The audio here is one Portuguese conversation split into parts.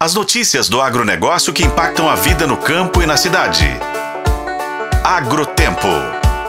As notícias do agronegócio que impactam a vida no campo e na cidade. Agrotempo.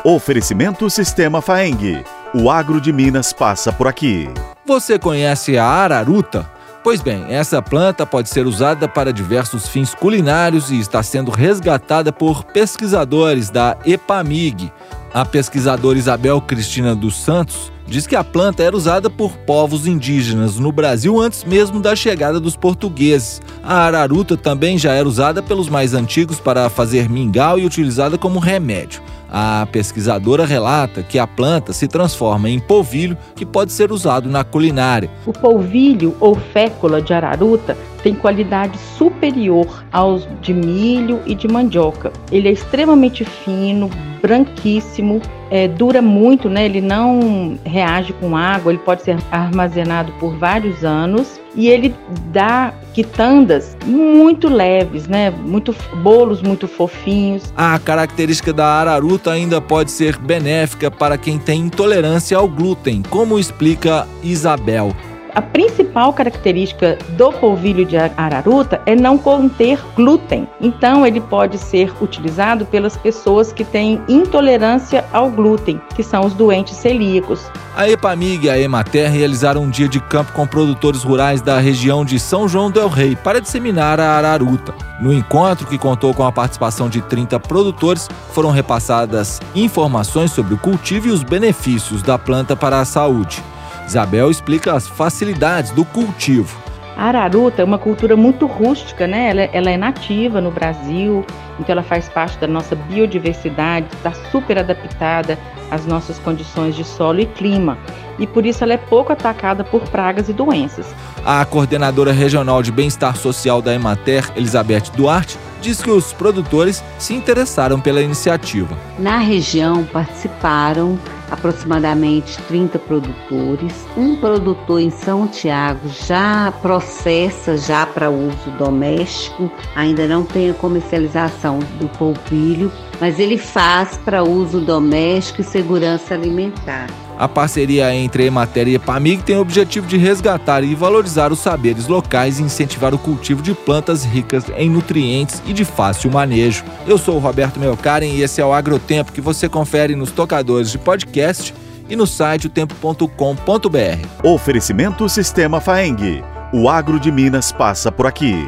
Oferecimento Sistema Faeng. O agro de Minas passa por aqui. Você conhece a araruta? Pois bem, essa planta pode ser usada para diversos fins culinários e está sendo resgatada por pesquisadores da EPAMIG. A pesquisadora Isabel Cristina dos Santos diz que a planta era usada por povos indígenas no Brasil antes mesmo da chegada dos portugueses. A araruta também já era usada pelos mais antigos para fazer mingau e utilizada como remédio. A pesquisadora relata que a planta se transforma em polvilho que pode ser usado na culinária. O polvilho ou fécula de araruta tem qualidade superior aos de milho e de mandioca. Ele é extremamente fino, branquíssimo, é, dura muito, né? ele não reage com água, ele pode ser armazenado por vários anos e ele dá quitandas muito leves, né? Muito bolos muito fofinhos. A característica da araruta ainda pode ser benéfica para quem tem intolerância ao glúten, como explica Isabel. A principal característica do polvilho de araruta é não conter glúten. Então, ele pode ser utilizado pelas pessoas que têm intolerância ao glúten, que são os doentes celíacos. A EPAMIG e a Emater realizaram um dia de campo com produtores rurais da região de São João del Rei para disseminar a araruta. No encontro, que contou com a participação de 30 produtores, foram repassadas informações sobre o cultivo e os benefícios da planta para a saúde. Isabel explica as facilidades do cultivo. A araruta é uma cultura muito rústica, né? Ela, ela, é nativa no Brasil, então ela faz parte da nossa biodiversidade, está super adaptada às nossas condições de solo e clima. E por isso ela é pouco atacada por pragas e doenças. A coordenadora regional de bem-estar social da Emater, Elizabeth Duarte, diz que os produtores se interessaram pela iniciativa. Na região participaram aproximadamente 30 produtores. Um produtor em São Tiago já processa já para uso doméstico, ainda não tem a comercialização do polvilho, mas ele faz para uso doméstico e segurança alimentar. A parceria entre a Emater e a EPAMIG tem o objetivo de resgatar e valorizar os saberes locais e incentivar o cultivo de plantas ricas em nutrientes e de fácil manejo. Eu sou o Roberto Melkaren e esse é o Agrotempo que você confere nos tocadores de podcast e no site otempo.com.br. Oferecimento Sistema Faeng. O agro de Minas passa por aqui.